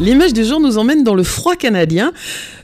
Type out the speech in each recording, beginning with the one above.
L'image du jour nous emmène dans le froid canadien.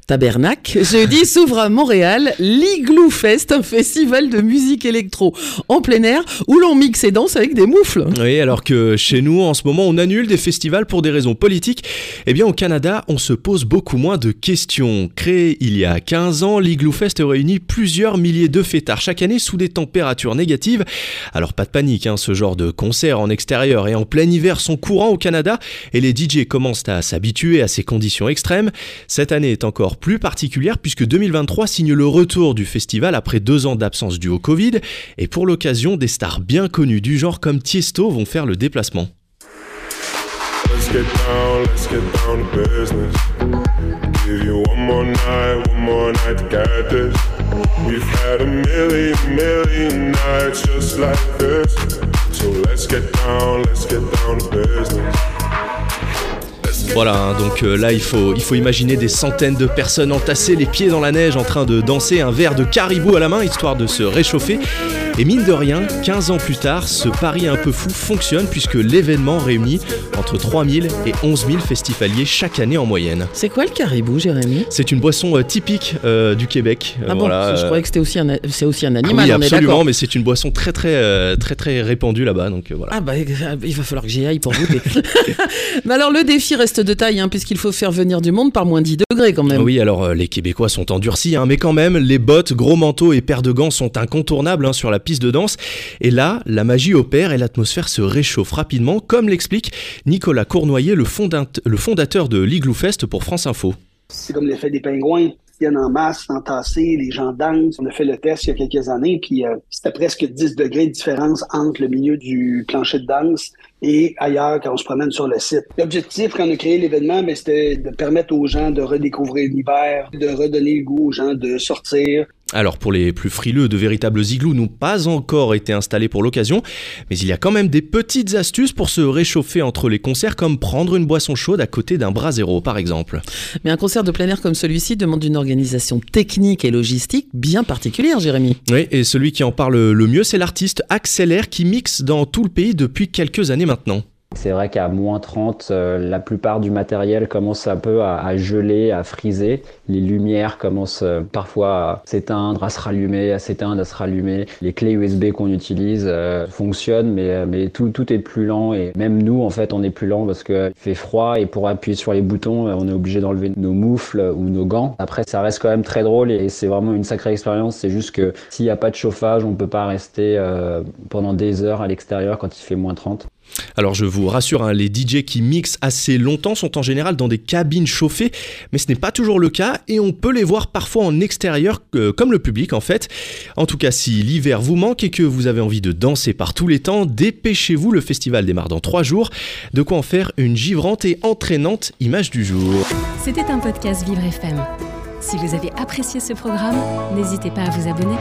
Tabernac. Jeudi s'ouvre à Montréal l'Igloo Fest, un festival de musique électro en plein air où l'on mixe et danse avec des moufles. Oui, alors que chez nous, en ce moment, on annule des festivals pour des raisons politiques. Eh bien, au Canada, on se pose beaucoup moins de questions. Créé il y a 15 ans, l'Igloo Fest réunit plusieurs milliers de fêtards chaque année sous des températures négatives. Alors, pas de panique, hein, ce genre de concerts en extérieur et en plein hiver sont courants au Canada et les DJ commencent à s'habituer à ces conditions extrêmes. Cette année est encore plus particulière puisque 2023 signe le retour du festival après deux ans d'absence due au Covid. Et pour l'occasion des stars bien connues du genre comme Tiesto vont faire le déplacement. Voilà, hein, donc euh, là il faut, il faut imaginer des centaines de personnes entassées les pieds dans la neige en train de danser un verre de caribou à la main histoire de se réchauffer. Et mine de rien, 15 ans plus tard, ce pari un peu fou fonctionne puisque l'événement réunit entre 3000 et 11 000 festivaliers chaque année en moyenne. C'est quoi le caribou, Jérémy? C'est une boisson euh, typique euh, du Québec. ah bon, je croyais que c'était aussi un, c'est aussi un animal. Ah oui, absolument, mais c'est une boisson très très très très répandue là-bas, donc voilà. Ah bah il va falloir que j'y aille pour goûter. mais alors le défi reste de taille, hein, puisqu'il faut faire venir du monde par moins 10 degrés quand même. Oui, alors les Québécois sont endurcis, hein, mais quand même, les bottes, gros manteaux et paires de gants sont incontournables hein, sur la piste de danse. Et là, la magie opère et l'atmosphère se réchauffe rapidement, comme l'explique Nicolas Cournoyer, le, fondateur de l'Igloo Fest pour France Info. C'est comme l'effet des pingouins viennent en masse, entassés, les gens dansent. On a fait le test il y a quelques années, puis euh, c'était presque 10 degrés de différence entre le milieu du plancher de danse et ailleurs quand on se promène sur le site. L'objectif quand on a créé l'événement, ben, c'était de permettre aux gens de redécouvrir l'hiver, de redonner le goût aux gens de sortir, alors pour les plus frileux, de véritables igloos n'ont pas encore été installés pour l'occasion, mais il y a quand même des petites astuces pour se réchauffer entre les concerts, comme prendre une boisson chaude à côté d'un brasero par exemple. Mais un concert de plein air comme celui-ci demande une organisation technique et logistique bien particulière, Jérémy. Oui, et celui qui en parle le mieux, c'est l'artiste Accélère qui mixe dans tout le pays depuis quelques années maintenant. C'est vrai qu'à moins 30, euh, la plupart du matériel commence un peu à, geler, à friser. Les lumières commencent euh, parfois à s'éteindre, à se rallumer, à s'éteindre, à se rallumer. Les clés USB qu'on utilise euh, fonctionnent, mais, mais tout, tout est plus lent. Et même nous, en fait, on est plus lent parce qu'il fait froid et pour appuyer sur les boutons, on est obligé d'enlever nos moufles ou nos gants. Après, ça reste quand même très drôle et c'est vraiment une sacrée expérience. C'est juste que s'il n'y a pas de chauffage, on peut pas rester pendant des heures à l'extérieur quand il fait moins 30. Alors je vous rassure, hein, les DJ qui mixent assez longtemps sont en général dans des cabines chauffées, mais ce n'est pas toujours le cas et on peut les voir parfois en extérieur comme le public en fait. En tout cas, si l'hiver vous manque et que vous avez envie de danser par tous les temps, dépêchez-vous, le festival démarre dans 3 jours. De quoi en faire une givrante et entraînante image du jour. C'était un podcast Vivre FM. Si vous avez apprécié ce programme, n'hésitez pas à vous abonner.